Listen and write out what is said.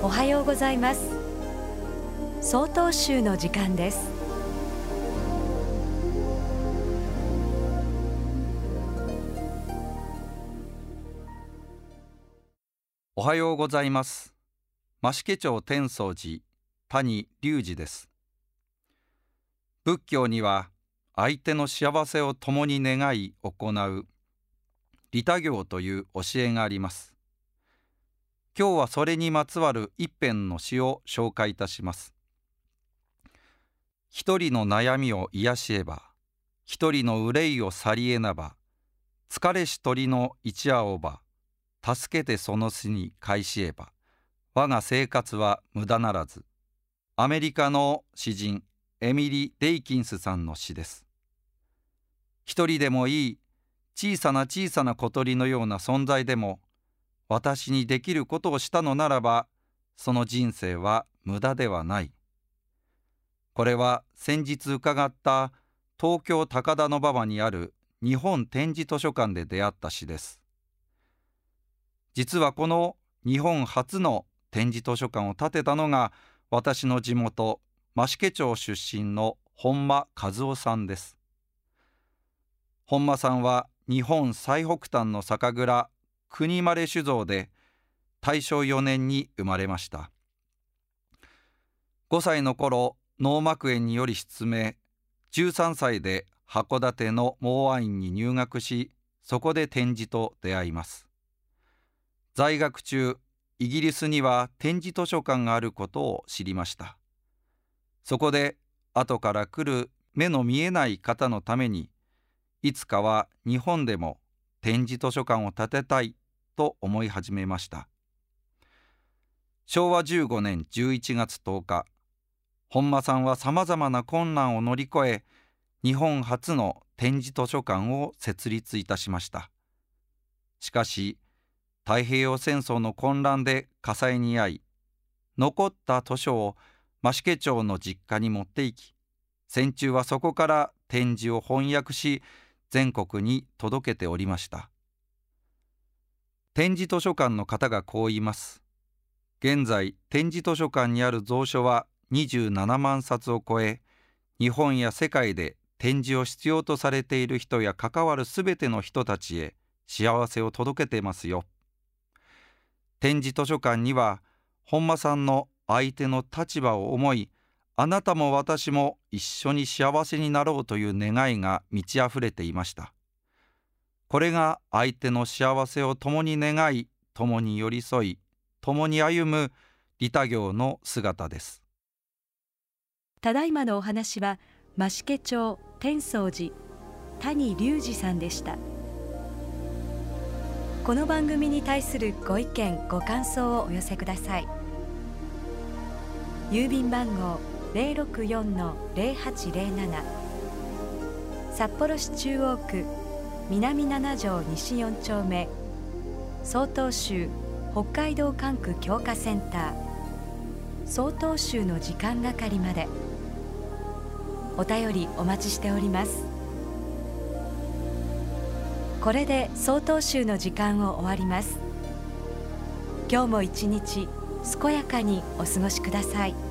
おはようございます。総統集の時間です。おはようございます。増毛町天宗寺谷隆二です。仏教には相手の幸せを共に願い行う利他行という教えがあります。今日はそれにまつわる一編の詩を紹介いたします。一人の悩みを癒しえば一人の憂いを去りえなば疲れし鳥の一夜をば助けてその巣に返しえば我が生活は無駄ならずアメリカの詩人エミリ・デイキンスさんの詩です。一人でもいい小さな小さな小鳥のような存在でも私にできることをしたのならばその人生は無駄ではない。これは先日伺った東京高田馬場にある日本展示図書館で出会った詩です。実はこの日本初の展示図書館を建てたのが私の地元増毛町出身の本間和夫さんです。本間さんは日本最北端の酒蔵国丸酒造で大正4年に生まれました。5歳の頃脳膜炎により失明。13歳で函館のモアインに入学しそこで展示と出会います。在学中イギリスには展示図書館があることを知りました。そこで後から来る目の見えない方のためにいつかは日本でも展示図書館を建てたいと思い始めました。昭和15年11月10日本間さんはさまざまな困難を乗り越え日本初の展示図書館を設立いたしました。しかし太平洋戦争の混乱で火災に遭い残った図書を増毛町の実家に持って行き戦中はそこから展示を翻訳し全国に届けておりました。展示図書館の方がこう言います。現在展示図書館にある蔵書は27万冊を超え日本や世界で展示を必要とされている人や関わるすべての人たちへ幸せを届けてますよ。展示図書館には本間さんの相手の立場を思いあなたも私も一緒に幸せになろうという願いが満ち溢れていました。これが相手の幸せを共に願い共に寄り添い共に歩む利他行の姿です。ただいまのお話は増毛町天宗寺谷隆二さんでした。この番組に対するご意見ご感想をお寄せください。郵便番号064-0807札幌市中央区南七条西4丁目。曹洞州北海道管区強化センター。曹洞州の時間係まで。お便りお待ちしております。これで曹洞州の時間を終わります。今日も一日健やかにお過ごしください。